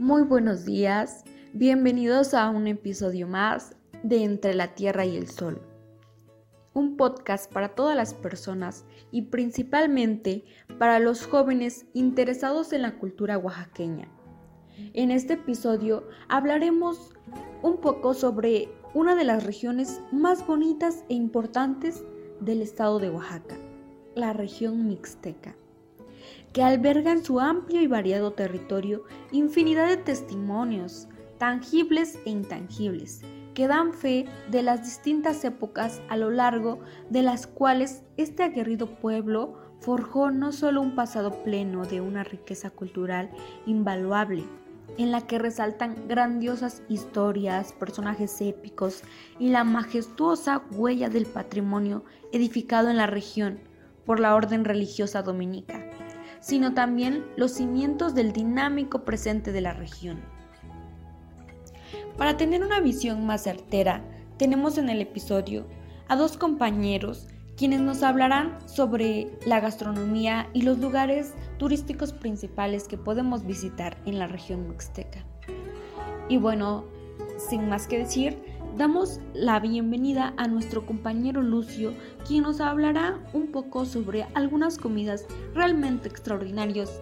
Muy buenos días, bienvenidos a un episodio más de Entre la Tierra y el Sol. Un podcast para todas las personas y principalmente para los jóvenes interesados en la cultura oaxaqueña. En este episodio hablaremos un poco sobre una de las regiones más bonitas e importantes del estado de Oaxaca, la región mixteca que alberga en su amplio y variado territorio infinidad de testimonios, tangibles e intangibles, que dan fe de las distintas épocas a lo largo de las cuales este aguerrido pueblo forjó no solo un pasado pleno de una riqueza cultural invaluable, en la que resaltan grandiosas historias, personajes épicos y la majestuosa huella del patrimonio edificado en la región por la orden religiosa dominica, sino también los cimientos del dinámico presente de la región. Para tener una visión más certera, tenemos en el episodio a dos compañeros quienes nos hablarán sobre la gastronomía y los lugares turísticos principales que podemos visitar en la región mixteca. Y bueno, sin más que decir, damos la bienvenida a nuestro compañero Lucio, quien nos hablará un poco sobre algunas comidas realmente extraordinarias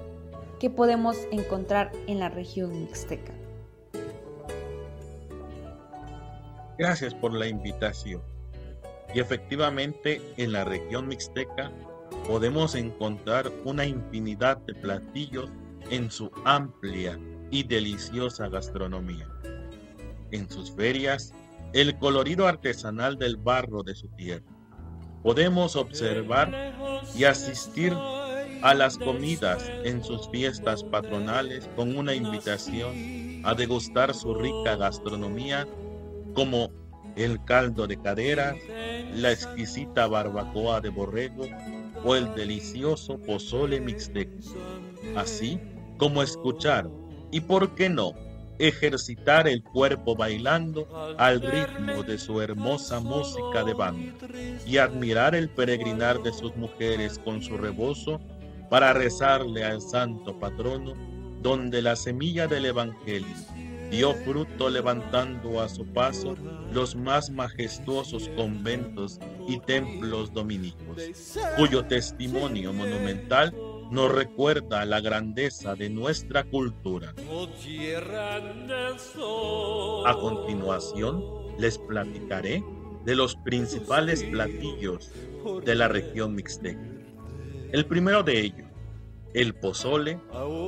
que podemos encontrar en la región mixteca. Gracias por la invitación. Y efectivamente en la región mixteca podemos encontrar una infinidad de platillos en su amplia y deliciosa gastronomía. En sus ferias el colorido artesanal del barro de su tierra. Podemos observar y asistir a las comidas en sus fiestas patronales con una invitación a degustar su rica gastronomía como el caldo de cadera, la exquisita barbacoa de borrego o el delicioso pozole mixteco, así como escuchar y por qué no ejercitar el cuerpo bailando al ritmo de su hermosa música de banda y admirar el peregrinar de sus mujeres con su rebozo para rezarle al santo patrono donde la semilla del Evangelio dio fruto levantando a su paso los más majestuosos conventos y templos dominicos, cuyo testimonio monumental nos recuerda la grandeza de nuestra cultura. A continuación, les platicaré de los principales platillos de la región mixteca. El primero de ellos, el pozole,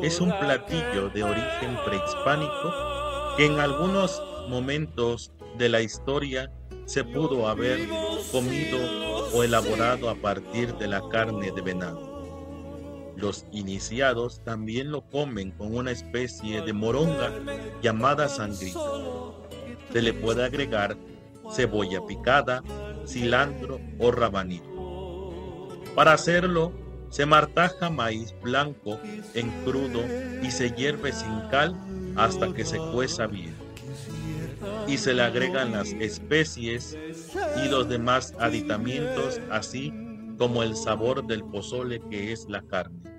es un platillo de origen prehispánico que en algunos momentos de la historia se pudo haber comido o elaborado a partir de la carne de venado. Los iniciados también lo comen con una especie de moronga llamada sangrita. Se le puede agregar cebolla picada, cilantro o rabanito. Para hacerlo, se martaja maíz blanco en crudo y se hierve sin cal hasta que se cueza bien. Y se le agregan las especies y los demás aditamientos, así como el sabor del pozole que es la carne.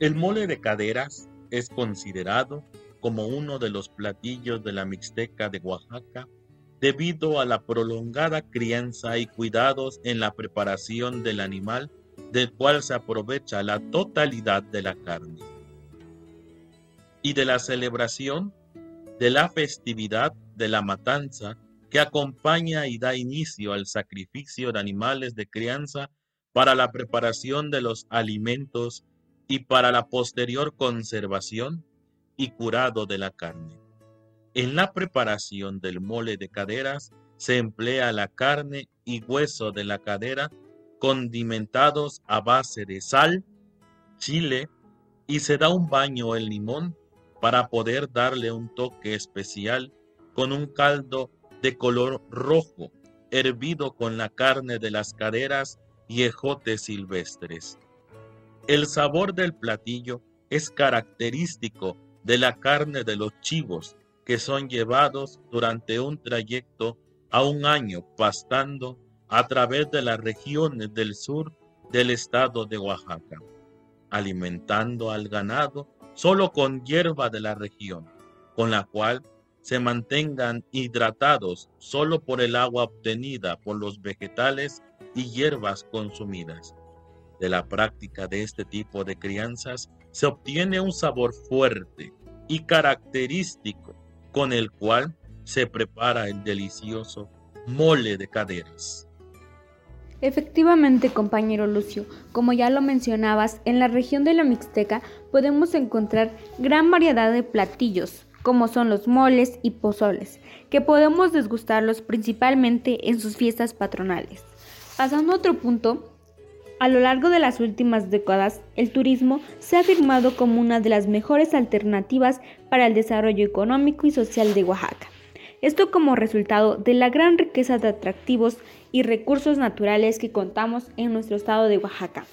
El mole de caderas es considerado como uno de los platillos de la Mixteca de Oaxaca debido a la prolongada crianza y cuidados en la preparación del animal del cual se aprovecha la totalidad de la carne. Y de la celebración de la festividad de la matanza que acompaña y da inicio al sacrificio de animales de crianza para la preparación de los alimentos y para la posterior conservación y curado de la carne. En la preparación del mole de caderas se emplea la carne y hueso de la cadera condimentados a base de sal, chile y se da un baño en limón para poder darle un toque especial con un caldo de color rojo hervido con la carne de las caderas y ejotes silvestres. El sabor del platillo es característico de la carne de los chivos que son llevados durante un trayecto a un año pastando a través de las regiones del sur del estado de Oaxaca. alimentando al ganado solo con hierba de la región, con la cual se mantengan hidratados solo por el agua obtenida por los vegetales y hierbas consumidas. De la práctica de este tipo de crianzas se obtiene un sabor fuerte y característico con el cual se prepara el delicioso mole de caderas. Efectivamente, compañero Lucio, como ya lo mencionabas, en la región de la Mixteca podemos encontrar gran variedad de platillos, como son los moles y pozoles, que podemos desgustarlos principalmente en sus fiestas patronales. Pasando a otro punto, a lo largo de las últimas décadas, el turismo se ha afirmado como una de las mejores alternativas para el desarrollo económico y social de Oaxaca. Esto como resultado de la gran riqueza de atractivos y recursos naturales que contamos en nuestro estado de Oaxaca.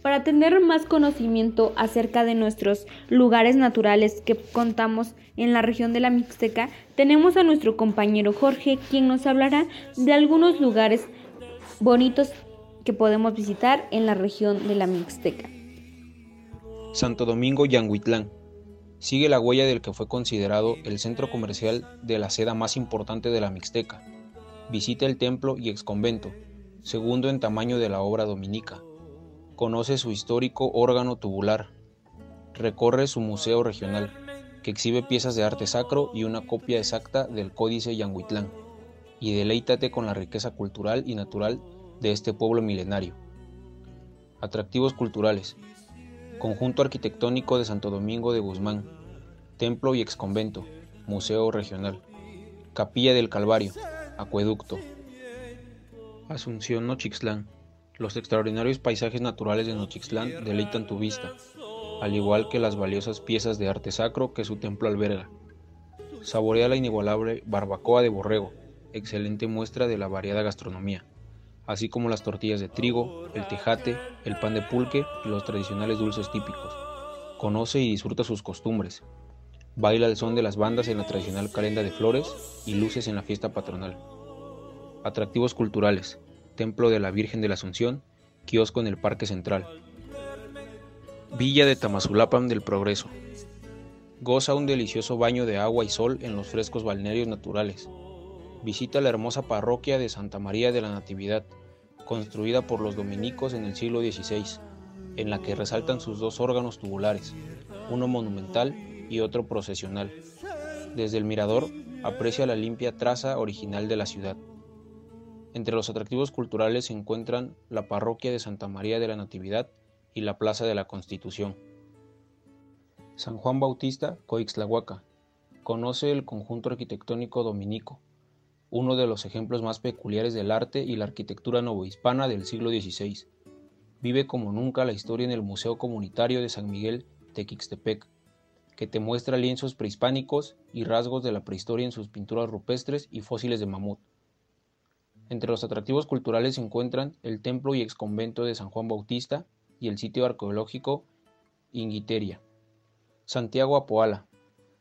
Para tener más conocimiento acerca de nuestros lugares naturales que contamos en la región de la Mixteca, tenemos a nuestro compañero Jorge, quien nos hablará de algunos lugares bonitos que podemos visitar en la región de la Mixteca. Santo Domingo Yanguitlán. Sigue la huella del que fue considerado el centro comercial de la seda más importante de la Mixteca, Visita el templo y exconvento, segundo en tamaño de la obra dominica. Conoce su histórico órgano tubular. Recorre su museo regional, que exhibe piezas de arte sacro y una copia exacta del Códice Yanguitlán. Y deleítate con la riqueza cultural y natural de este pueblo milenario. Atractivos culturales. Conjunto arquitectónico de Santo Domingo de Guzmán. Templo y exconvento. Museo regional. Capilla del Calvario. Acueducto. Asunción Nochixtlán. Los extraordinarios paisajes naturales de Nochixtlán deleitan tu vista, al igual que las valiosas piezas de arte sacro que su templo alberga. Saborea la inigualable barbacoa de borrego, excelente muestra de la variada gastronomía, así como las tortillas de trigo, el tejate, el pan de pulque y los tradicionales dulces típicos. Conoce y disfruta sus costumbres, Baila el son de las bandas en la tradicional calenda de flores y luces en la fiesta patronal. Atractivos culturales. Templo de la Virgen de la Asunción, kiosco en el Parque Central. Villa de Tamazulapan del Progreso. Goza un delicioso baño de agua y sol en los frescos balnearios naturales. Visita la hermosa parroquia de Santa María de la Natividad, construida por los dominicos en el siglo XVI, en la que resaltan sus dos órganos tubulares, uno monumental y otro procesional. Desde el mirador aprecia la limpia traza original de la ciudad. Entre los atractivos culturales se encuentran la parroquia de Santa María de la Natividad y la Plaza de la Constitución. San Juan Bautista, Coixtlahuaca. Conoce el conjunto arquitectónico dominico, uno de los ejemplos más peculiares del arte y la arquitectura novohispana del siglo XVI. Vive como nunca la historia en el Museo Comunitario de San Miguel Tequixtepec, que te muestra lienzos prehispánicos y rasgos de la prehistoria en sus pinturas rupestres y fósiles de mamut. Entre los atractivos culturales se encuentran el templo y exconvento de San Juan Bautista y el sitio arqueológico Inguiteria. Santiago Apoala.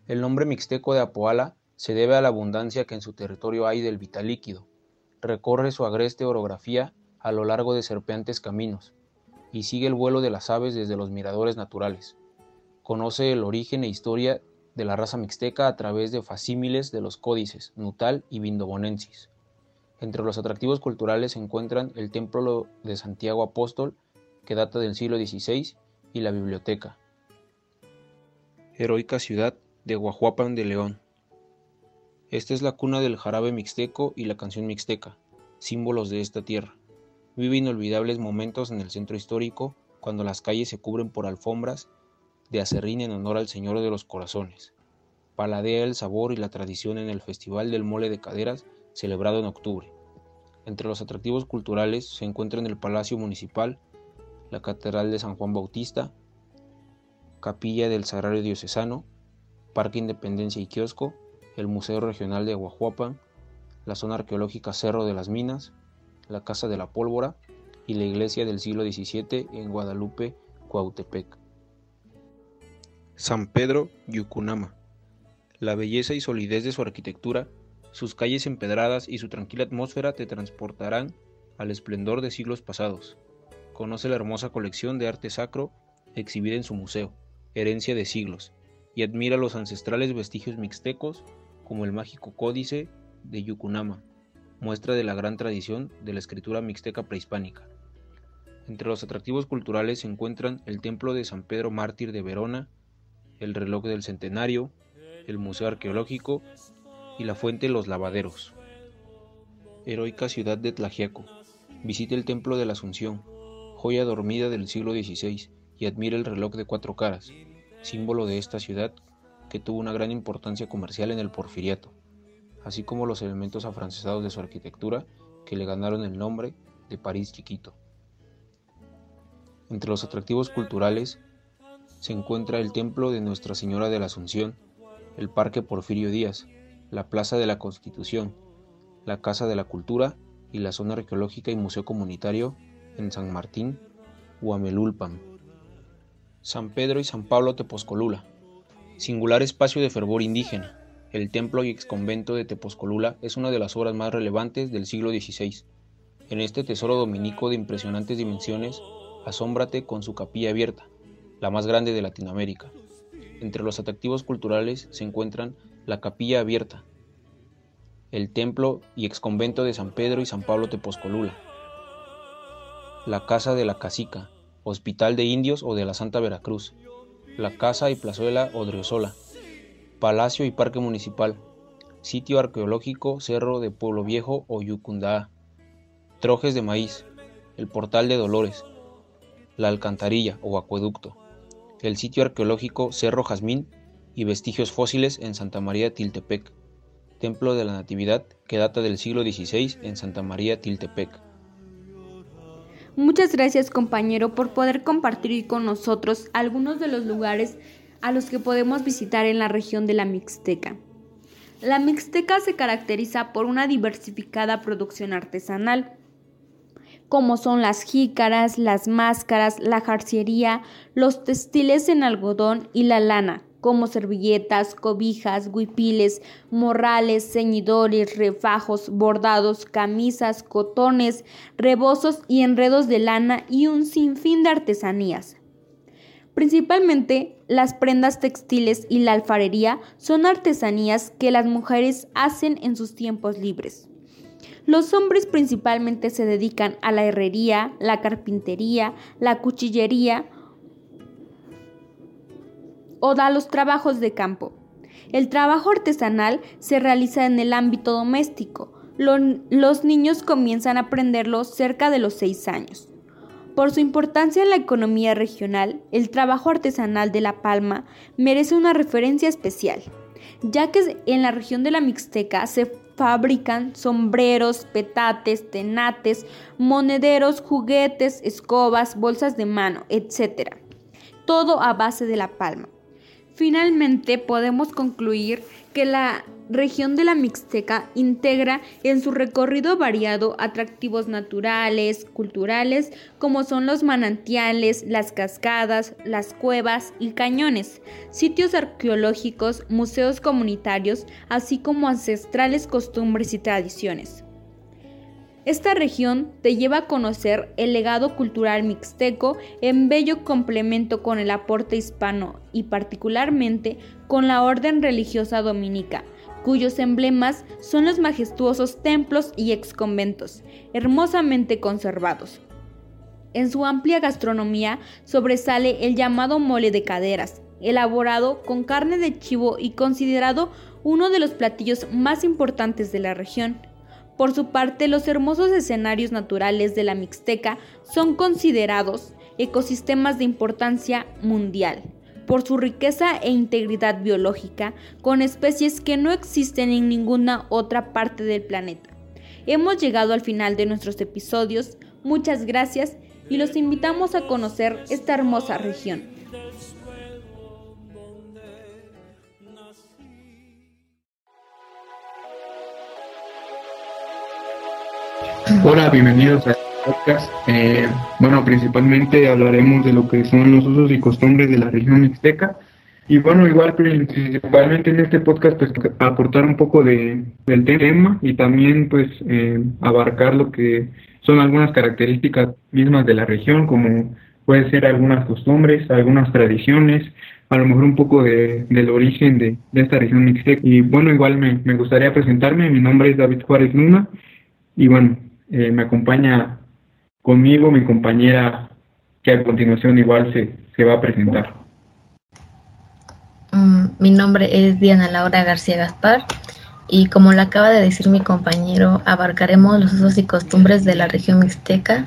El nombre mixteco de Apoala se debe a la abundancia que en su territorio hay del vital líquido. Recorre su agreste orografía a lo largo de serpeantes caminos y sigue el vuelo de las aves desde los miradores naturales. Conoce el origen e historia de la raza mixteca a través de facímiles de los códices Nutal y Vindobonensis. Entre los atractivos culturales se encuentran el Templo de Santiago Apóstol, que data del siglo XVI, y la biblioteca. Heroica ciudad de Guajuapan de León. Esta es la cuna del jarabe mixteco y la canción mixteca, símbolos de esta tierra. Vive inolvidables momentos en el centro histórico cuando las calles se cubren por alfombras de acerrín en honor al Señor de los Corazones. Paladea el sabor y la tradición en el Festival del Mole de Caderas, celebrado en octubre. Entre los atractivos culturales se encuentran el Palacio Municipal, la Catedral de San Juan Bautista, Capilla del Sagrario Diocesano, Parque Independencia y Kiosco, el Museo Regional de Guajuapan, la zona arqueológica Cerro de las Minas, la Casa de la Pólvora y la iglesia del siglo XVII en Guadalupe, Cuautepec. San Pedro Yucunama. La belleza y solidez de su arquitectura, sus calles empedradas y su tranquila atmósfera te transportarán al esplendor de siglos pasados. Conoce la hermosa colección de arte sacro exhibida en su museo, herencia de siglos, y admira los ancestrales vestigios mixtecos como el mágico códice de Yucunama, muestra de la gran tradición de la escritura mixteca prehispánica. Entre los atractivos culturales se encuentran el Templo de San Pedro Mártir de Verona, el reloj del centenario, el Museo Arqueológico y la Fuente Los Lavaderos. Heroica ciudad de Tlajiaco. Visite el Templo de la Asunción, joya dormida del siglo XVI, y admire el reloj de cuatro caras, símbolo de esta ciudad tuvo una gran importancia comercial en el porfiriato, así como los elementos afrancesados de su arquitectura que le ganaron el nombre de París chiquito. Entre los atractivos culturales se encuentra el Templo de Nuestra Señora de la Asunción, el Parque Porfirio Díaz, la Plaza de la Constitución, la Casa de la Cultura y la zona arqueológica y museo comunitario en San Martín, Huamelulpan. San Pedro y San Pablo Tepozcolula, singular espacio de fervor indígena. El templo y exconvento de Tepozcolula es una de las obras más relevantes del siglo XVI. En este tesoro dominico de impresionantes dimensiones Asómbrate con su capilla abierta, la más grande de Latinoamérica. Entre los atractivos culturales se encuentran la capilla abierta, el templo y exconvento de San Pedro y San Pablo Tepozcolula, la casa de la Casica, hospital de indios o de la Santa Veracruz, la casa y plazuela Odriozola, palacio y parque municipal, sitio arqueológico Cerro de Pueblo Viejo o Yucundá, trojes de maíz, el portal de Dolores, la alcantarilla o acueducto, el sitio arqueológico Cerro Jazmín y vestigios fósiles en Santa María Tiltepec, templo de la Natividad que data del siglo XVI en Santa María Tiltepec. Muchas gracias compañero por poder compartir con nosotros algunos de los lugares a los que podemos visitar en la región de la Mixteca. La Mixteca se caracteriza por una diversificada producción artesanal, como son las jícaras, las máscaras, la jarciería, los textiles en algodón y la lana, como servilletas, cobijas, huipiles, morrales, ceñidores, refajos, bordados, camisas, cotones, rebozos y enredos de lana y un sinfín de artesanías. Principalmente las prendas textiles y la alfarería son artesanías que las mujeres hacen en sus tiempos libres. Los hombres principalmente se dedican a la herrería, la carpintería, la cuchillería o los trabajos de campo. El trabajo artesanal se realiza en el ámbito doméstico. los niños comienzan a aprenderlo cerca de los seis años. Por su importancia en la economía regional, el trabajo artesanal de La Palma merece una referencia especial, ya que en la región de la Mixteca se fabrican sombreros, petates, tenates, monederos, juguetes, escobas, bolsas de mano, etc. Todo a base de la palma. Finalmente podemos concluir que la región de la Mixteca integra en su recorrido variado atractivos naturales, culturales, como son los manantiales, las cascadas, las cuevas y cañones, sitios arqueológicos, museos comunitarios, así como ancestrales costumbres y tradiciones. Esta región te lleva a conocer el legado cultural mixteco en bello complemento con el aporte hispano y particularmente con la orden religiosa dominica, cuyos emblemas son los majestuosos templos y exconventos, hermosamente conservados. En su amplia gastronomía sobresale el llamado mole de caderas, elaborado con carne de chivo y considerado uno de los platillos más importantes de la región. Por su parte, los hermosos escenarios naturales de la Mixteca son considerados ecosistemas de importancia mundial por su riqueza e integridad biológica, con especies que no existen en ninguna otra parte del planeta. Hemos llegado al final de nuestros episodios, muchas gracias y los invitamos a conocer esta hermosa región. Hola, bienvenidos a este podcast. Eh, bueno, principalmente hablaremos de lo que son los usos y costumbres de la región mixteca. Y bueno, igual principalmente en este podcast pues aportar un poco de, del tema y también pues eh, abarcar lo que son algunas características mismas de la región como puede ser algunas costumbres, algunas tradiciones, a lo mejor un poco de, del origen de, esta región mixteca. Y bueno, igual me, me, gustaría presentarme, mi nombre es David Juárez Luna y bueno, eh, me acompaña conmigo mi compañera que a continuación igual se, se va a presentar. Mm, mi nombre es Diana Laura García Gaspar y como lo acaba de decir mi compañero, abarcaremos los usos y costumbres de la región mixteca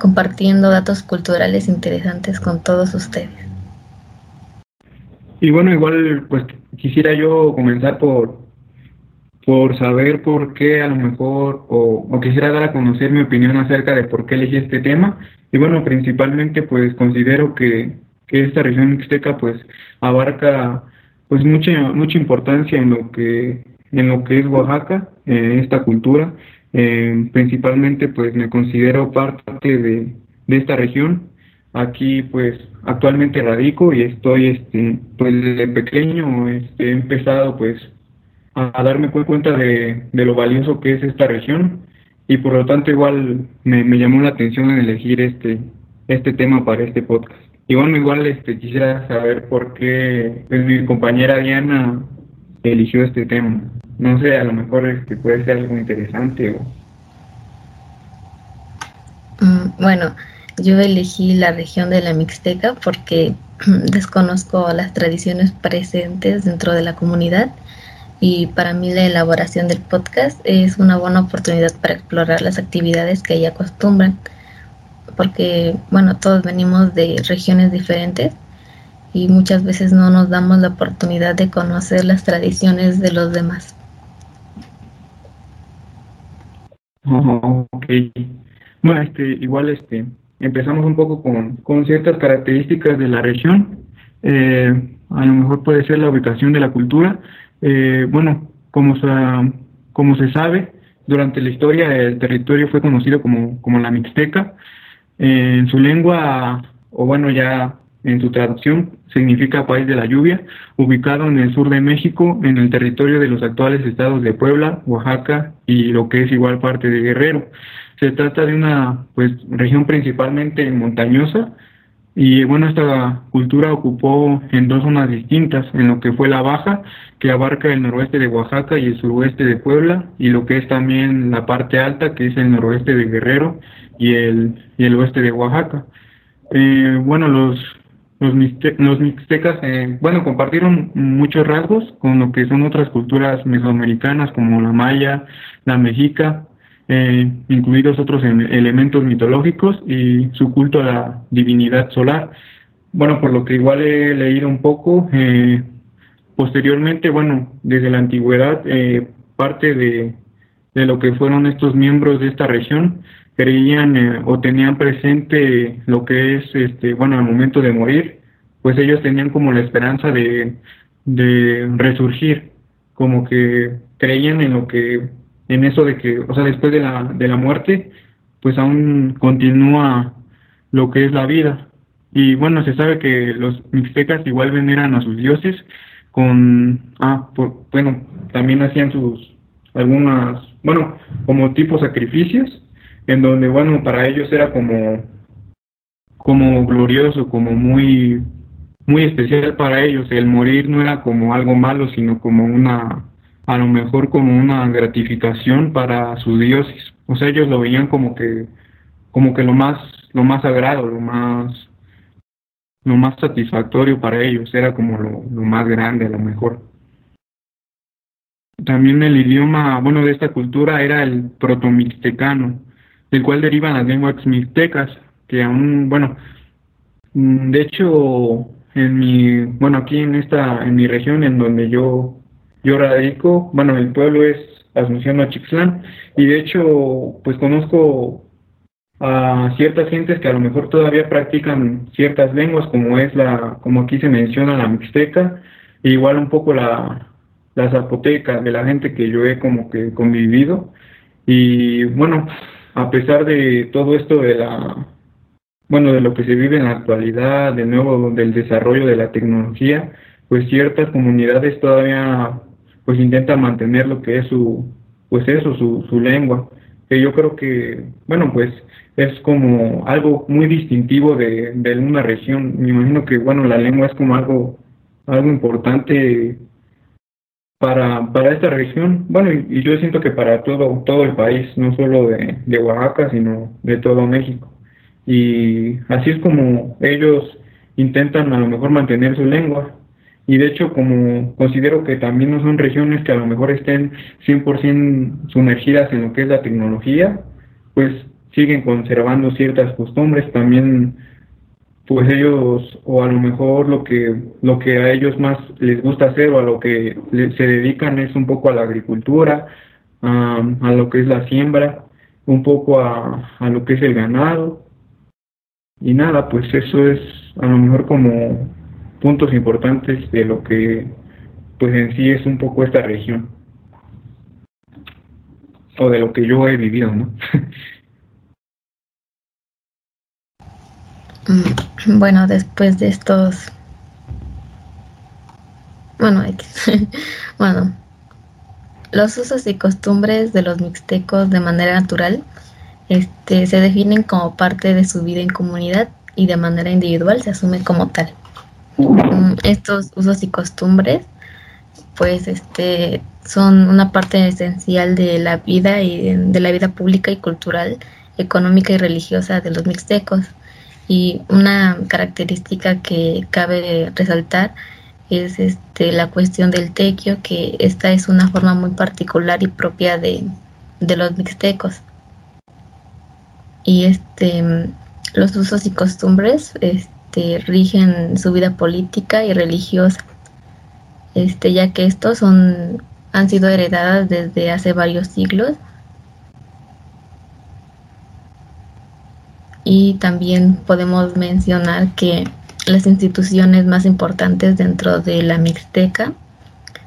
compartiendo datos culturales interesantes con todos ustedes. Y bueno, igual pues quisiera yo comenzar por, por saber por qué a lo mejor, o, quisiera dar a conocer mi opinión acerca de por qué elegí este tema. Y bueno, principalmente pues considero que, que esta región mixteca pues abarca pues mucha, mucha importancia en lo que, en lo que es Oaxaca, en esta cultura. Eh, principalmente pues me considero parte de, de esta región Aquí pues actualmente radico y estoy este pues desde pequeño este, he empezado pues a, darme cuenta de, lo valioso que es esta región y por lo tanto igual me, llamó la atención en elegir este este tema para este podcast. Y bueno, igual este quisiera saber por qué pues, mi compañera Diana eligió este tema. No sé, a lo mejor este puede ser algo interesante o... Mm, bueno, yo elegí la región de la Mixteca porque desconozco las tradiciones presentes dentro de la comunidad y para mí la elaboración del podcast es una buena oportunidad para explorar las actividades que ahí acostumbran porque bueno todos venimos de regiones diferentes y muchas veces no nos damos la oportunidad de conocer las tradiciones de los demás. ok. Bueno, este, igual este, empezamos un poco con, con ciertas características de la región. Eh, a lo mejor puede ser la ubicación de la cultura. Eh, bueno, como se, sabe, durante la historia el territorio fue conocido como, como la Mixteca. Eh, en su lengua, o bueno, ya en su traducción, significa país de la lluvia, ubicado en el sur de México, en el territorio de los actuales estados de Puebla, Oaxaca y lo que es igual parte de Guerrero. Se trata de una pues, región principalmente montañosa y bueno, esta cultura ocupó en dos zonas distintas, en lo que fue la baja, que abarca el noroeste de Oaxaca y el suroeste de Puebla, y lo que es también la parte alta, que es el noroeste de Guerrero y el, y el oeste de Oaxaca. Eh, bueno, los, los, los mixtecas, eh, bueno, compartieron muchos rasgos con lo que son otras culturas mesoamericanas como la maya, la mexica, eh, incluidos otros elementos mitológicos y su culto a la divinidad solar. Bueno, por lo que igual he leído un poco, eh, posteriormente, bueno, desde la antigüedad, eh, parte de, de, lo que fueron estos miembros de esta región creían o tenían presente lo que es, este, bueno, al momento de morir, pues ellos tenían como la esperanza de, de resurgir, como que creían en lo que en eso de que, o sea, después de la, de la muerte, pues aún continúa lo que es la vida. Y bueno, se sabe que los mixtecas igual veneran a sus dioses con, ah, por, bueno, también hacían sus, algunas, bueno, como tipo sacrificios, en donde, bueno, para ellos era como, como glorioso, como muy, muy especial para ellos. El morir no era como algo malo, sino como una, a lo mejor como una gratificación para sus dioses. O sea, ellos lo veían como que, como que lo más, lo más sagrado, lo más, lo más satisfactorio para ellos, era como lo, lo más grande, a lo mejor. También el idioma, bueno, de esta cultura era el protomixtecano, del cual derivan las lenguas mixtecas, que aún, bueno, mm, de hecho, en mi, bueno, aquí en esta, en mi región, en donde yo yo radico, bueno, el pueblo es Asunción Chixlán y de hecho, pues conozco a ciertas gentes que a lo mejor todavía practican ciertas lenguas, como es la, como aquí se menciona, la mixteca, e igual un poco la, la zapoteca, de la gente que yo he como que convivido. Y bueno, a pesar de todo esto de la, bueno, de lo que se vive en la actualidad, de nuevo del desarrollo de la tecnología, pues ciertas comunidades todavía pues intenta mantener lo que es su, pues eso, su, su lengua. que yo creo que, bueno, pues es como algo muy distintivo de, de una región. Me imagino que, bueno, la lengua es como algo, algo importante para, para esta región, bueno, y, yo siento que para todo, todo el país, no solo de, de Oaxaca, sino de todo México. Y así es como ellos intentan a lo mejor mantener su lengua. Y de hecho, como considero que también no son regiones que a lo mejor estén 100% sumergidas en lo que es la tecnología, pues siguen conservando ciertas costumbres. También pues ellos o a lo mejor lo que lo que a ellos más les gusta hacer o a lo que se dedican es un poco a la agricultura a lo que es la siembra un poco a, a lo que es el ganado y nada pues eso es a lo mejor como puntos importantes de lo que pues en sí es un poco esta región o de lo que yo he vivido no Mm, bueno, después de estos... Bueno, bueno, los usos y costumbres de los mixtecos de manera natural este, se definen como parte de su vida en comunidad y de manera individual se asume como tal. Mm, estos usos y costumbres pues este son una parte esencial de la vida y de la vida pública y cultural, económica y religiosa de los mixtecos. Y una característica que cabe resaltar es este, la cuestión del tequio, que esta es una forma muy particular y propia de, los mixtecos. Y este, los usos y costumbres este, rigen su vida política y religiosa, este, ya que estos son, han sido heredadas desde hace varios siglos. Y también podemos mencionar que las instituciones más importantes dentro de la Mixteca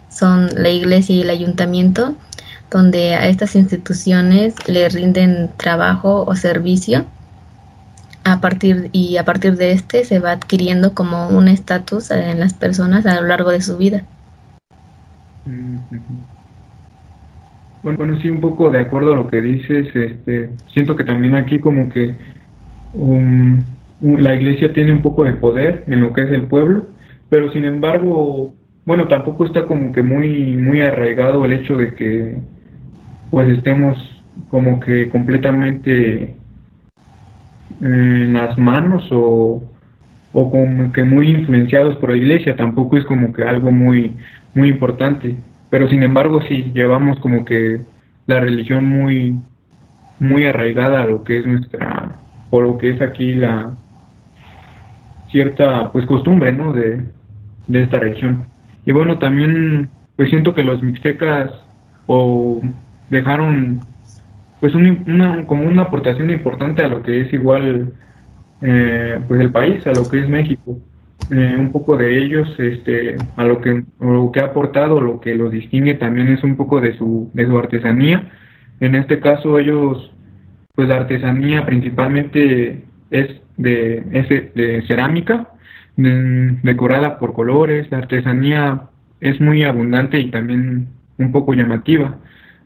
son la iglesia y el ayuntamiento, donde a estas instituciones le rinden trabajo o servicio a partir y a partir de este se va adquiriendo como un estatus en las personas a lo largo de su vida. Bueno, bueno, sí, un poco de acuerdo a lo que dices, este, siento que también aquí como que la iglesia tiene un poco de poder en lo que es el pueblo, pero sin embargo, bueno, tampoco está como que muy, muy arraigado el hecho de que pues estemos como que completamente en las manos o, o como que muy influenciados por la iglesia, tampoco es como que algo muy, muy importante, pero sin embargo sí llevamos como que la religión muy, muy arraigada a lo que es nuestra por lo que es aquí la cierta pues costumbre ¿no? de, esta región. Y bueno, también pues siento que los mixtecas o dejaron pues una, como una aportación importante a lo que es igual eh, pues el país, a lo que es México. Eh, un poco de ellos, este, a lo que, lo que ha aportado, lo que los distingue también es un poco de su, de su artesanía. En este caso ellos pues la artesanía principalmente es de, de cerámica, decorada por colores. La artesanía es muy abundante y también un poco llamativa.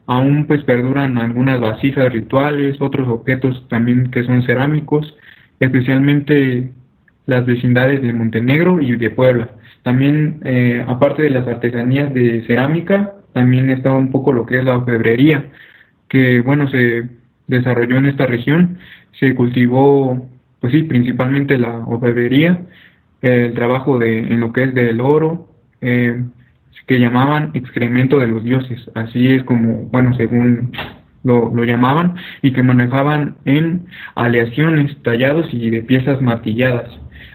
Aún pues perduran algunas vasijas rituales, otros objetos también que son cerámicos, especialmente las vecindades de Montenegro y de Puebla. También, eh, aparte de las artesanías de cerámica, también está un poco lo que es la orfebrería, que bueno, se desarrolló en esta región. Se cultivó, pues sí, principalmente la orfebrería, el trabajo de, en lo que es del oro, eh, que llamaban excremento de los dioses, así es como, bueno, según lo, lo, llamaban, y que manejaban en aleaciones, tallados y de piezas martilladas.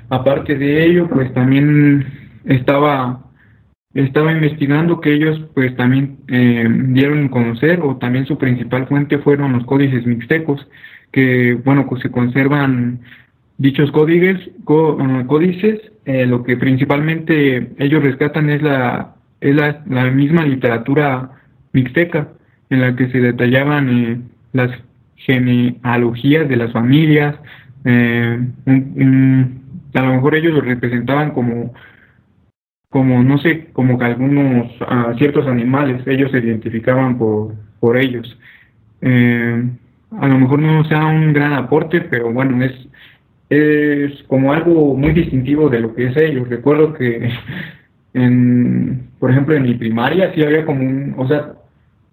Aparte de ello, pues también estaba estaba investigando que ellos pues también eh, dieron a conocer o también su principal fuente fueron los códices mixtecos que bueno pues se conservan dichos códices uh, códices eh, lo que principalmente ellos rescatan es la es la, la, misma literatura mixteca en la que se detallaban eh, las genealogías de las familias a lo mejor ellos lo representaban como como no sé, como que algunos ciertos animales, ellos se identificaban por, por ellos. Eh, a lo mejor no sea un gran aporte, pero bueno, es, es como algo muy distintivo de lo que es ellos. Recuerdo que, en, por ejemplo, en mi primaria sí había como un, o sea,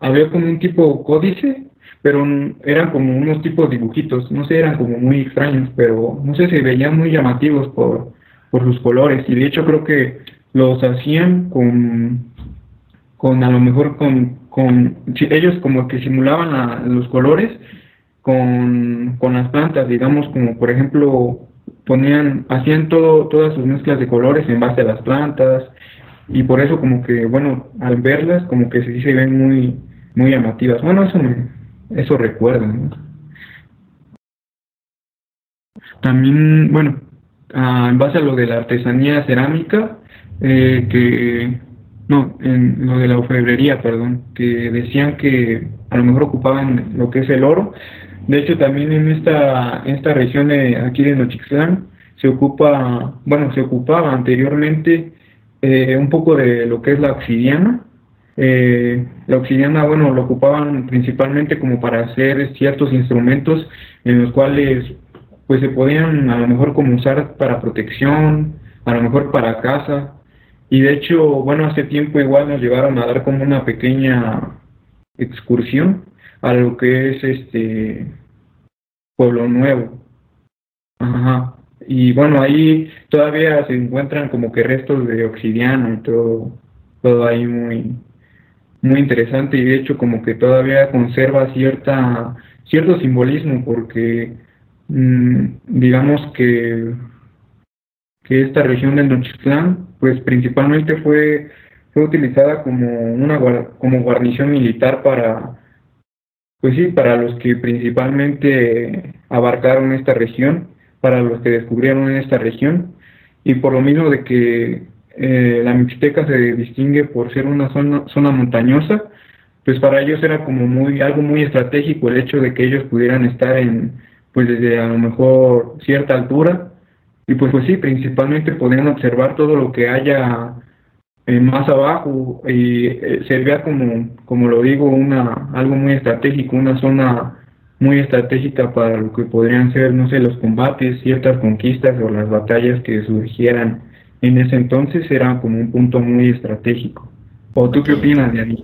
había como un tipo códice, pero eran como unos tipos dibujitos, no sé, eran como muy extraños, pero no sé, se veían muy llamativos por, por sus colores. Y de hecho creo que los hacían con, con a lo mejor con, con ellos como que simulaban los colores con, con las plantas, digamos como por ejemplo ponían, hacían todo, todas sus mezclas de colores en base a las plantas y por eso como que bueno al verlas como que se, se ven muy muy llamativas. Bueno eso eso recuerdo también bueno ah, en base a lo de la artesanía cerámica eh, que no en lo de la orfebrería perdón que decían que a lo mejor ocupaban lo que es el oro. De hecho también en esta en esta región de aquí de Nochixtlán se ocupa bueno se ocupaba anteriormente eh, un poco de lo que es la obsidiana. Eh, la obsidiana, bueno, lo ocupaban principalmente como para hacer ciertos instrumentos en los cuales pues se podían a lo mejor como usar para protección, a lo mejor para casa. Y de hecho, bueno, hace tiempo igual nos llevaron a dar como una pequeña excursión a lo que es este Pueblo Nuevo. Ajá. Y bueno, ahí todavía se encuentran como que restos de obsidiana y todo, todo ahí muy, muy interesante. Y de hecho como que todavía conserva cierta, cierto simbolismo porque mm, digamos que, que esta región del Nochixtlán pues principalmente fue, fue utilizada como una como guarnición militar para pues sí, para los que principalmente abarcaron esta región para los que descubrieron esta región. Y por lo mismo de que eh, la Mixteca se distingue por ser una zona, zona montañosa, pues para ellos era como muy algo muy estratégico el hecho de que ellos pudieran estar en pues desde a lo mejor cierta altura. Y pues pues sí principalmente podían observar todo lo que haya eh, más abajo y eh, se vea como como lo digo una algo muy estratégico una zona muy estratégica para lo que podrían ser, no sé, los combates, ciertas conquistas o las batallas que surgieran en ese entonces, era como un punto muy estratégico. ¿O tú qué opinas, Diana?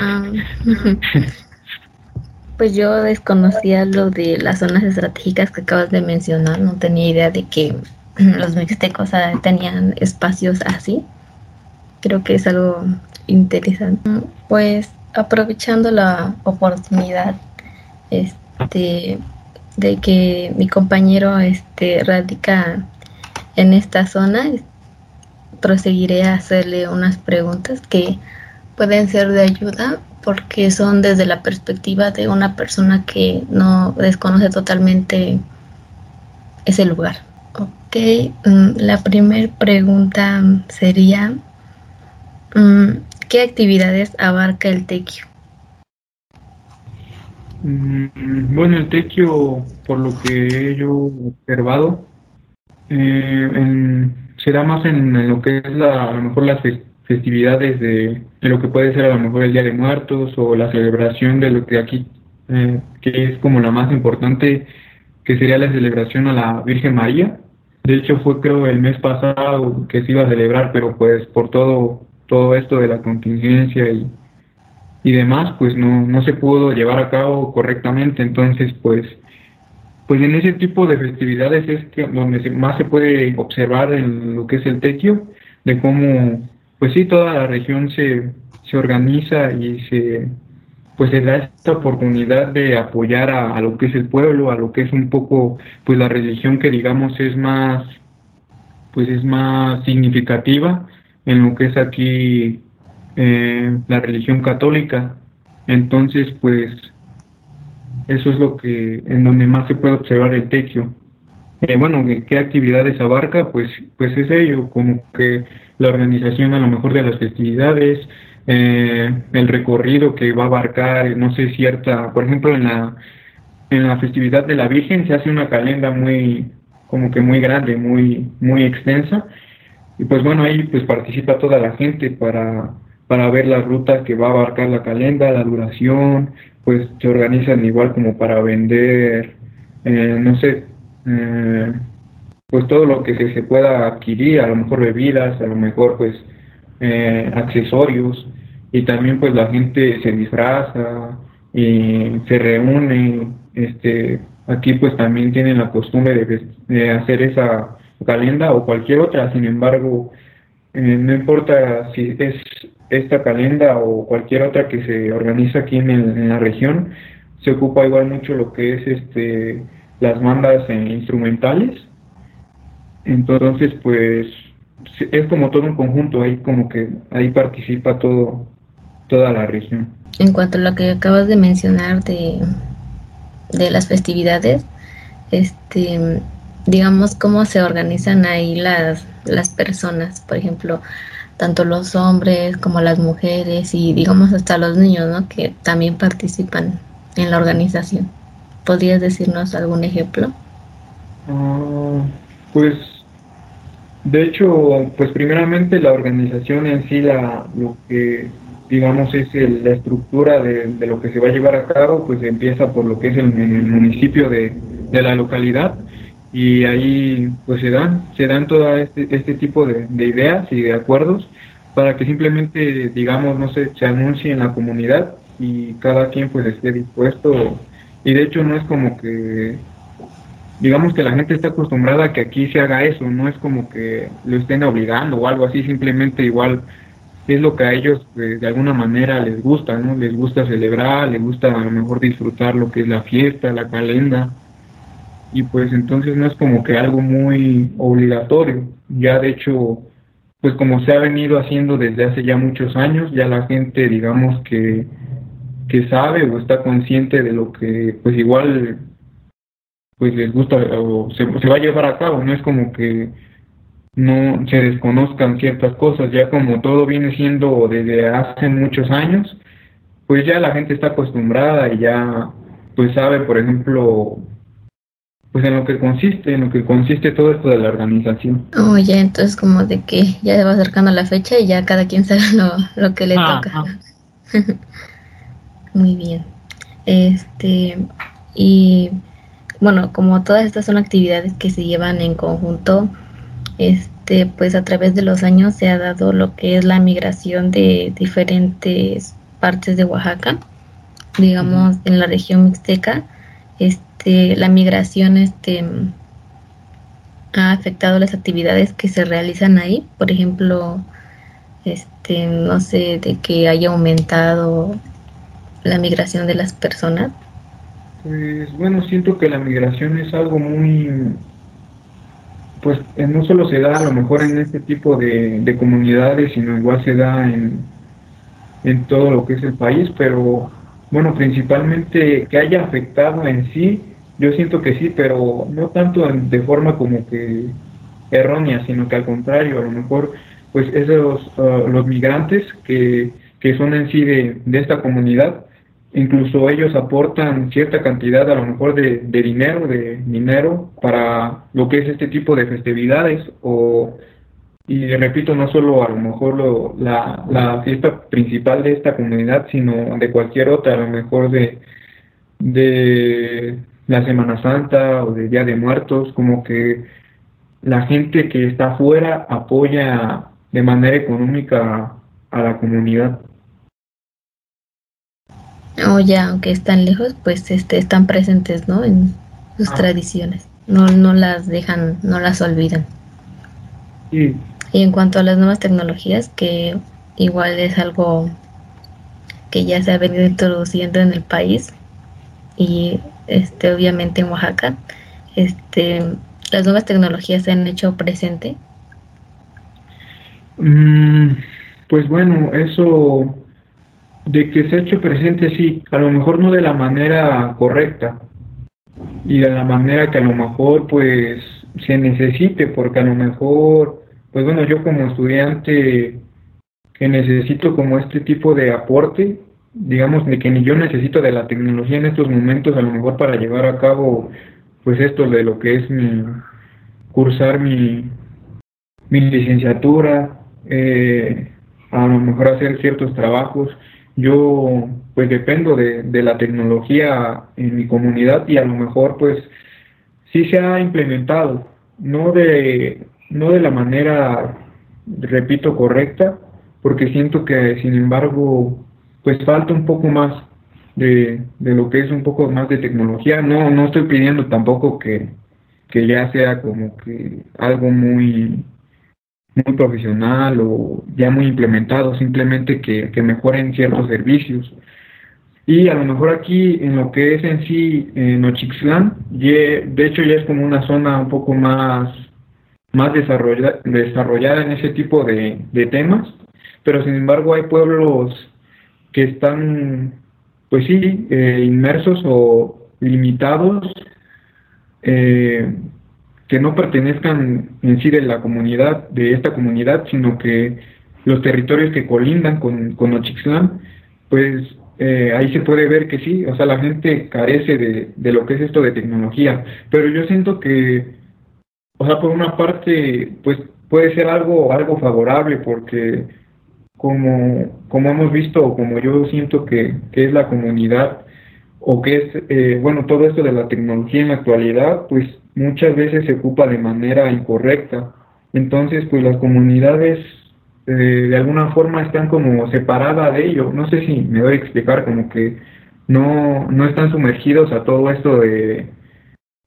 Ah, pues yo desconocía lo de las zonas estratégicas que acabas de mencionar, no tenía idea de que los mixtecos tenían espacios así. Creo que es algo interesante. Pues aprovechando la oportunidad este, de que mi compañero este, radica en esta zona, proseguiré a hacerle unas preguntas que pueden ser de ayuda porque son desde la perspectiva de una persona que no desconoce totalmente ese lugar. Ok, mm, la primera pregunta sería, mm, ¿qué actividades abarca el tequio? Mm, bueno, el tequio, por lo que yo observado, eh, será más en, lo que es la, a lo mejor las festividades de, lo que puede ser a lo mejor el Día de Muertos o la celebración de lo que aquí, eh, que es como la más importante, que sería la celebración a la Virgen María. De hecho fue creo el mes pasado que se iba a celebrar, pero pues por todo, todo esto de la contingencia y y demás, pues no, no se pudo llevar a cabo correctamente. Entonces, pues, pues en ese tipo de festividades es que donde más se puede observar en lo que es el tequio, de cómo, pues sí, toda la región se, se organiza y se, pues se da esta oportunidad de apoyar a, a, lo que es el pueblo, a lo que es un poco, pues la religión que digamos es más, pues es más significativa en lo que es aquí eh, la religión católica. Entonces, pues, eso es lo que, en donde más se puede observar el tequio. Eh, bueno, ¿qué actividades abarca? Pues, pues es ello, como que la organización a lo mejor de las festividades, eh, el recorrido que va a abarcar, no sé, cierta, por ejemplo, en la, en la festividad de la Virgen se hace una calenda muy, como que muy grande, muy, muy extensa, y pues bueno, ahí pues participa toda la gente para para ver la ruta que va a abarcar la calenda, la duración, pues se organizan igual como para vender, eh, no sé, eh, pues todo lo que se, pueda adquirir, a lo mejor bebidas, a lo mejor pues eh, accesorios y también pues la gente se disfraza y se reúne, este, aquí pues también tienen la costumbre de, de hacer esa calenda o cualquier otra, sin embargo, no importa si es esta calenda o cualquier otra que se organiza aquí en, la región, se ocupa igual mucho lo que es este las bandas instrumentales. Entonces, pues es como todo un conjunto, ahí como que ahí participa todo toda la región. En cuanto a lo que acabas de mencionar de, de las festividades, este digamos cómo se organizan ahí las las personas, por ejemplo, tanto los hombres como las mujeres y digamos hasta los niños, ¿no? Que también participan en la organización. ¿Podrías decirnos algún ejemplo? Ah, pues, de hecho, pues primeramente la organización en sí, la, lo que digamos es la estructura de, lo que se va a llevar a cabo, pues empieza por lo que es el, el municipio de, de la localidad y ahí pues se dan, se dan todo este, este tipo de, ideas y de acuerdos para que simplemente, digamos, no sé, se anuncie en la comunidad y cada quien pues esté dispuesto. Y de hecho no es como que, digamos que la gente está acostumbrada a que aquí se haga eso, no es como que lo estén obligando o algo así, simplemente igual es lo que a ellos pues, de alguna manera les gusta, ¿no? Les gusta celebrar, les gusta a lo mejor disfrutar lo que es la fiesta, la calenda y pues entonces no es como que algo muy obligatorio. Ya de hecho, pues como se ha venido haciendo desde hace ya muchos años, ya la gente digamos que, que sabe o está consciente de lo que pues igual pues les gusta o se, va a llevar a cabo, no es como que no se desconozcan ciertas cosas, ya como todo viene siendo desde hace muchos años, pues ya la gente está acostumbrada y ya pues sabe, por ejemplo, pues en lo que consiste, en lo que consiste todo esto de la organización. Oh, ya, entonces como de que ya se va acercando la fecha y ya cada quien sabe lo, lo que le ah, toca. Ah. Muy bien. Este, y bueno, como todas estas son actividades que se llevan en conjunto, este, pues a través de los años se ha dado lo que es la migración de diferentes partes de Oaxaca, digamos, en la región mixteca. Este, este, la migración este, ha afectado las actividades que se realizan ahí, por ejemplo, este, no sé, de que haya aumentado la migración de las personas. Pues bueno, siento que la migración es algo muy, pues eh, no solo se da a lo mejor en este tipo de, de comunidades, sino igual se da en, en todo lo que es el país, pero bueno, principalmente que haya afectado en sí yo siento que sí, pero no tanto de forma como que errónea, sino que al contrario, a lo mejor pues esos uh, los migrantes que, que son en sí de, de, esta comunidad, incluso ellos aportan cierta cantidad a lo mejor de, de, dinero, de dinero para lo que es este tipo de festividades o y repito, no solo a lo mejor lo, la, la fiesta principal de esta comunidad, sino de cualquier otra, a lo mejor de, de la Semana Santa o de Día de Muertos, como que la gente que está afuera apoya de manera económica a la comunidad. O ya, aunque están lejos, pues este, están presentes, ¿no? En sus ah. tradiciones. No, no las dejan, no las olvidan. Y en cuanto a las nuevas tecnologías, que igual es algo que ya se ha venido introduciendo en el país y este, obviamente en Oaxaca, este, las nuevas tecnologías se han hecho presente? Mm, pues bueno, eso de que se ha hecho presente, sí, a lo mejor no de la manera correcta y de la manera que a lo mejor pues se necesite, porque a lo mejor, pues bueno, yo como estudiante que necesito como este tipo de aporte, digamos, de que ni yo necesito de la tecnología en estos momentos, a lo mejor para llevar a cabo, pues esto de lo que es mi, cursar mi, mi licenciatura, eh, a lo mejor hacer ciertos trabajos, yo pues dependo de, de la tecnología en mi comunidad y a lo mejor pues sí se ha implementado, no de, no de la manera, repito, correcta, porque siento que sin embargo pues falta un poco más de, de lo que es un poco más de tecnología. No, no estoy pidiendo tampoco que, que ya sea como que algo muy muy profesional o ya muy implementado, simplemente que, que mejoren ciertos servicios. Y a lo mejor aquí en lo que es en sí en Ochixtlán, de hecho ya es como una zona un poco más, más desarrollada, desarrollada en ese tipo de, de temas, pero sin embargo hay pueblos que están, pues sí, eh, inmersos o limitados eh, que no pertenezcan en sí de la comunidad, de esta comunidad, sino que los territorios que colindan con, con Ochixtlán, pues eh, ahí se puede ver que sí, o sea, la gente carece de, de lo que es esto de tecnología, pero yo siento que, o sea, por una parte, pues puede ser algo, algo favorable porque como, como hemos visto, o como yo siento que, que es la comunidad, o que es, eh, bueno, todo esto de la tecnología en la actualidad, pues muchas veces se ocupa de manera incorrecta. Entonces, pues las comunidades eh, de alguna forma están como separadas de ello. No sé si me voy a explicar, como que no, no están sumergidos a todo esto de,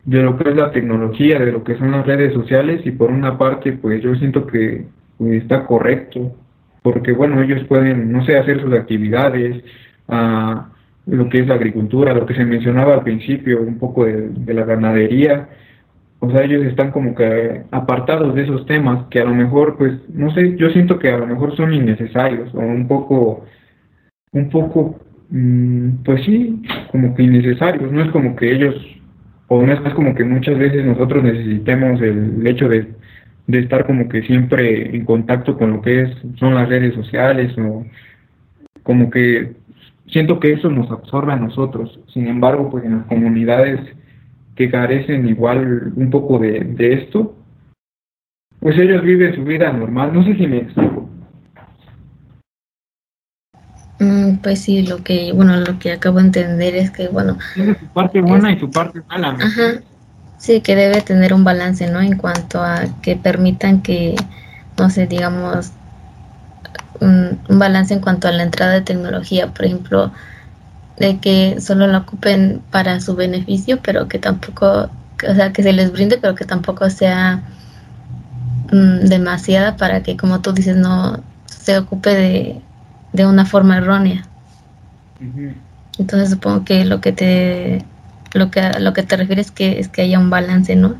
de lo que es la tecnología, de lo que son las redes sociales y por una parte, pues yo siento que pues, está correcto, porque bueno, ellos pueden, no sé, hacer sus actividades, a lo que es la agricultura, lo que se mencionaba al principio, un poco de, de la ganadería, o sea, ellos están como que apartados de esos temas que a lo mejor, pues, no sé, yo siento que a lo mejor son innecesarios o un poco, un poco, mm, pues sí, como que innecesarios. No es como que ellos, o no es como que muchas veces nosotros necesitemos el hecho de, de estar como que siempre en contacto con lo que es, son las redes sociales o como que siento que eso nos absorbe a nosotros. Sin embargo, pues en las comunidades que carecen igual un poco de, de esto, pues ellos viven su vida normal. No sé si me explico. Mm, pues sí, lo que, bueno, lo que acabo de entender es que, bueno... Tiene su parte buena y su parte mala. Ajá. Sí, que debe tener un balance, ¿no? En cuanto a que permitan que, no sé, digamos, un, un balance en cuanto a la entrada de tecnología. Por ejemplo, de que solo la ocupen para su beneficio, pero que tampoco, o sea, que se les brinde, pero que tampoco sea mm, demasiada para que, como tú dices, no se ocupe de, de una forma errónea. Entonces supongo que lo que te lo que lo que te refieres que es que haya un balance, ¿no?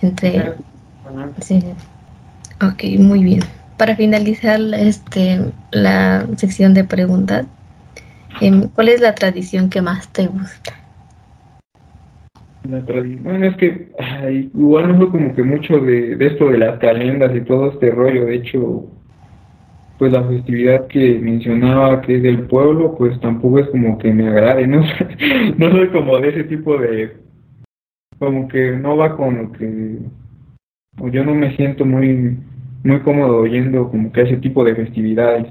Entre sí. Ok, muy bien. Para finalizar este la sección de preguntas, Em, ¿Cuál es la tradición que más te gusta? La tradición, bueno, es que igual no como que mucho de, esto de las calendas y todo este rollo. De hecho, pues la festividad que mencionaba que es del pueblo, pues tampoco es como que me agrade, ¿no? no soy como de ese tipo de, como que no va con lo que, o yo no me siento muy, muy cómodo oyendo como que ese tipo de festividades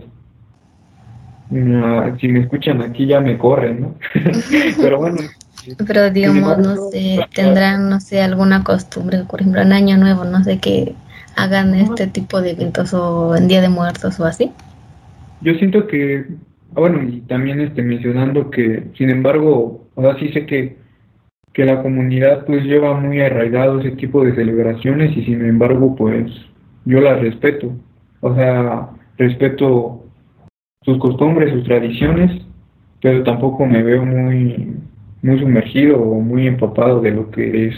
si me escuchan aquí ya me corren, ¿no? Pero bueno. Pero digamos, no sé, tendrán, no sé, alguna costumbre, por ejemplo, en Año Nuevo, no sé, que hagan este tipo de eventos o en Día de Muertos o así. Yo siento que, bueno, y también este, mencionando que, sin embargo, o sea, sí sé que, que la comunidad pues lleva muy arraigado ese tipo de celebraciones y sin embargo, pues yo las respeto. O sea, respeto sus costumbres, sus tradiciones, pero tampoco me veo muy, muy sumergido o muy empapado de lo que es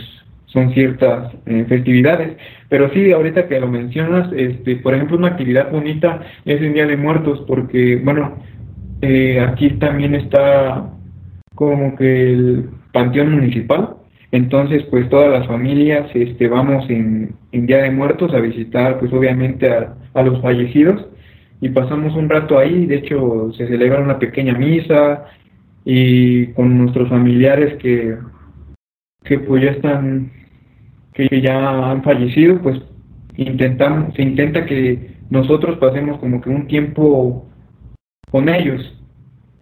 son ciertas eh, festividades. Pero sí, ahorita que lo mencionas, este, por ejemplo, una actividad bonita es el Día de Muertos, porque, bueno, eh, aquí también está como que el Panteón Municipal, entonces, pues todas las familias este, vamos en, en Día de Muertos a visitar, pues obviamente a, a los fallecidos y pasamos un rato ahí, de hecho se celebra una pequeña misa y con nuestros familiares que, que pues ya están, que ya han fallecido, pues intentamos, se intenta que nosotros pasemos como que un tiempo con ellos.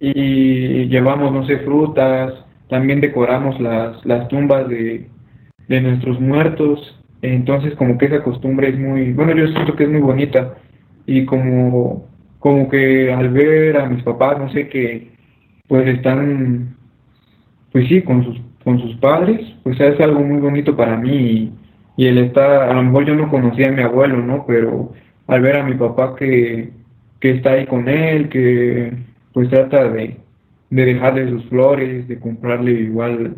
y llevamos, no sé, frutas, también decoramos las, las tumbas de, de nuestros muertos, entonces como que esa costumbre es muy, bueno, yo siento que es muy bonita y como, como que al ver a mis papás, no sé, que pues están, pues sí, con sus, con sus padres, pues es algo muy bonito para mí y, y él está, a lo mejor yo no conocía a mi abuelo, ¿no? Pero al ver a mi papá que, que está ahí con él, que pues trata de, de dejarle sus flores, de comprarle igual,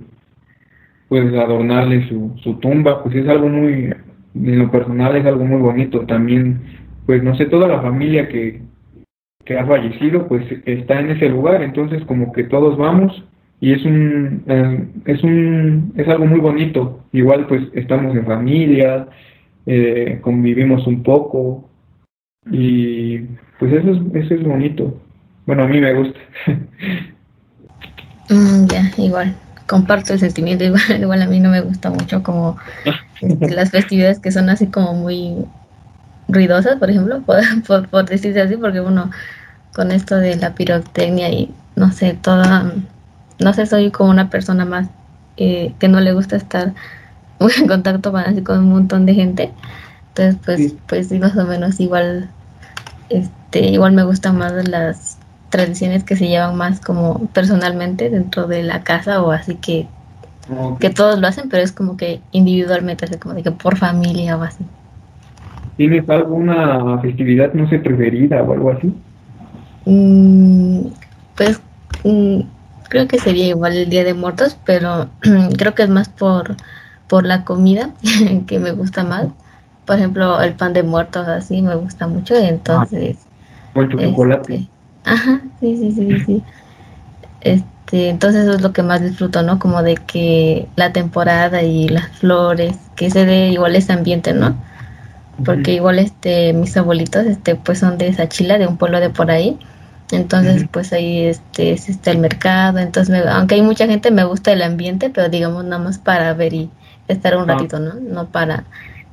pues adornarle su, su tumba, pues es algo muy, en lo personal es algo muy bonito. También, pues no sé, toda la familia que, que ha fallecido, pues está en ese lugar, entonces como que todos vamos y es un, eh, es un, es algo muy bonito. Igual pues estamos en familia, eh, convivimos un poco y pues eso es, eso es bonito. Bueno, a mí me gusta. Mm, ya, igual. Comparto el sentimiento. Igual, igual a mí no me gusta mucho como las festividades que son así como muy ruidosas, por ejemplo, por, por, decirse así, porque uno con esto de la pirotecnia y no sé, toda, no sé, soy como una persona más eh, que no le gusta estar muy en contacto con, así, con un montón de gente. Entonces, pues, pues sí, más o menos igual, este, igual me gustan más las tradiciones que se llevan más como personalmente dentro de la casa o así que, que todos lo hacen, pero es como que individualmente, así como de que por familia o así. ¿Tienes alguna festividad, no sé, preferida o algo así? Mm, pues mm, creo que sería igual el Día de Muertos, pero creo que es más por, por la comida que me gusta más. Por ejemplo, el pan de muertos así me gusta mucho, entonces... Ah, chocolate. Este, Ajá, sí, sí, sí, sí. Este, entonces eso es lo que más disfruto, ¿no? Como de que la temporada y las flores, que se dé igual ese ambiente, ¿no? Porque igual este mis abuelitos este pues son de Sachila, de un pueblo de por ahí. Entonces, pues ahí este está el mercado, entonces aunque hay mucha gente me gusta el ambiente, pero digamos nada más para ver y estar un ah. ratito, ¿no? No para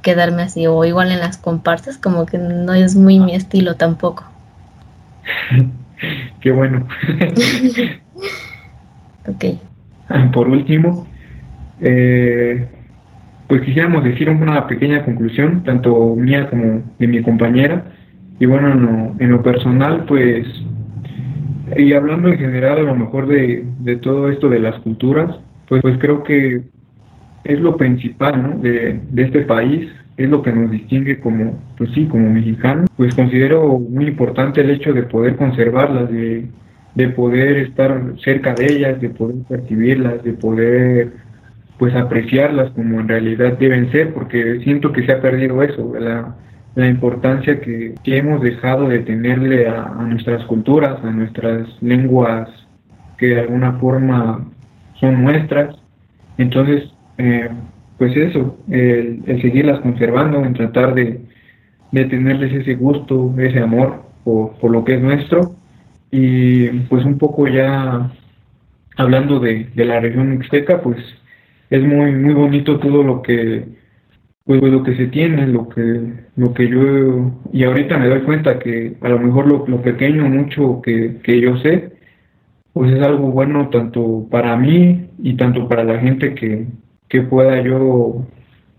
quedarme así o igual en las comparsas, como que no es muy mi estilo tampoco. Qué bueno. ok. Por último, eh, pues quisiéramos decir una pequeña conclusión, tanto mía como de mi compañera. Y bueno, en lo personal, pues, y hablando en general a lo mejor de, de todo esto de las culturas, pues, pues creo que es lo principal ¿no? de, de este país, es lo que nos distingue como, pues sí, como mexicanos, pues considero muy importante el hecho de poder conservarlas, de, de poder estar cerca de ellas, de poder percibirlas, de poder pues apreciarlas como en realidad deben ser, porque siento que se ha perdido eso, la, la importancia que, que, hemos dejado de tenerle a, nuestras culturas, a nuestras lenguas que de alguna forma son nuestras. Entonces, eh, pues eso, el, seguirlas conservando, en tratar de, tenerles ese gusto, ese amor por, por, lo que es nuestro. Y pues un poco ya hablando de, la región mixteca, pues es muy muy bonito todo lo que pues lo que se tiene, lo que lo que yo y ahorita me doy cuenta que a lo mejor lo, lo pequeño mucho que, que yo sé, pues es algo bueno tanto para mí y tanto para la gente que, que pueda yo,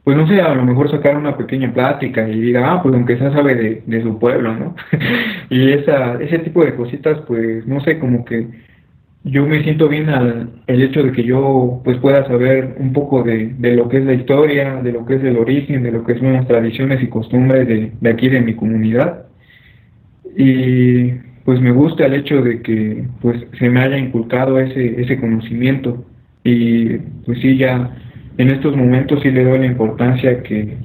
pues no sé, a lo mejor sacar una pequeña plática y diga, ah, pues aunque sea sabe de, de su pueblo, ¿no? y esa, ese tipo de cositas, pues no sé, como que yo me siento bien al el hecho de que yo pues pueda saber un poco de, de, lo que es la historia, de lo que es el origen, de lo que son las tradiciones y costumbres de, de aquí de mi comunidad. Y pues me gusta el hecho de que pues se me haya inculcado ese, ese conocimiento y pues sí ya en estos momentos sí le doy la importancia que,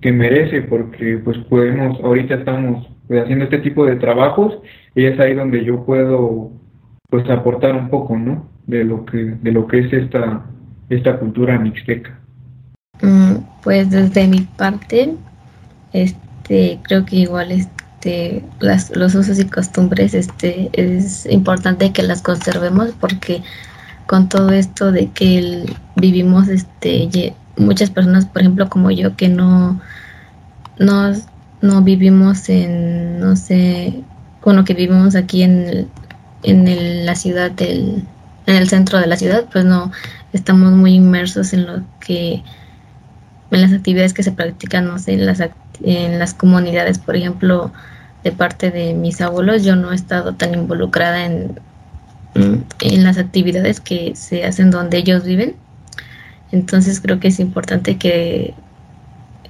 que merece porque pues podemos, ahorita estamos pues, haciendo este tipo de trabajos y es ahí donde yo puedo pues aportar un poco, ¿no? De lo que, de lo que es esta, esta cultura mixteca. Mm, pues desde mi parte, este, creo que igual este, las, los usos y costumbres, este, es importante que las conservemos porque con todo esto de que vivimos este muchas personas por ejemplo como yo que no no, no vivimos en no sé lo que vivimos aquí en en la ciudad del, en el centro de la ciudad, pues no estamos muy inmersos en lo que en las actividades que se practican, no sé, en las, en las comunidades, por ejemplo, de parte de mis abuelos, yo no he estado tan involucrada en, en las actividades que se hacen donde ellos viven. Entonces creo que es importante que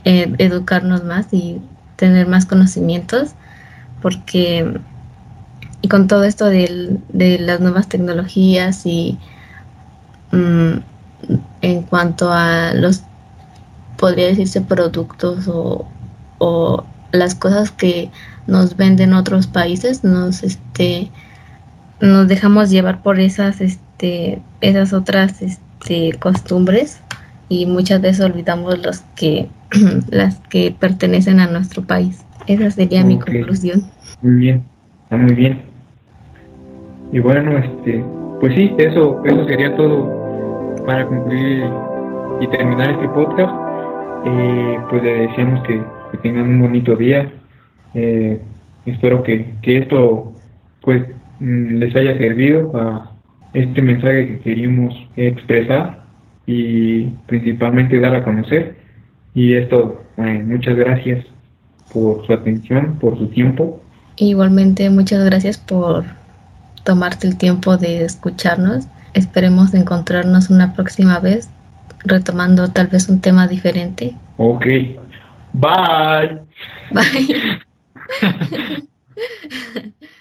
eh, educarnos más y tener más conocimientos porque y con todo esto de, las nuevas tecnologías y mm, en cuanto a los, podría decirse, productos o, o, las cosas que nos venden otros países, nos, este, nos dejamos llevar por esas, este, esas otras este, costumbres y muchas veces olvidamos los que, las que pertenecen a nuestro país. Esa sería mi conclusión. Muy bien, está muy bien. Y bueno, este, pues sí, eso, eso sería todo para concluir y terminar este podcast. Eh, pues le deseamos que, tengan un bonito día. Eh, espero que, que esto pues mm, les haya servido a este mensaje que queríamos expresar y principalmente dar a conocer. Y esto, eh, muchas gracias por su atención, por su tiempo. Igualmente, muchas gracias por tomarte el tiempo de escucharnos. Esperemos encontrarnos una próxima vez retomando tal vez un tema diferente. Ok. Bye. Bye.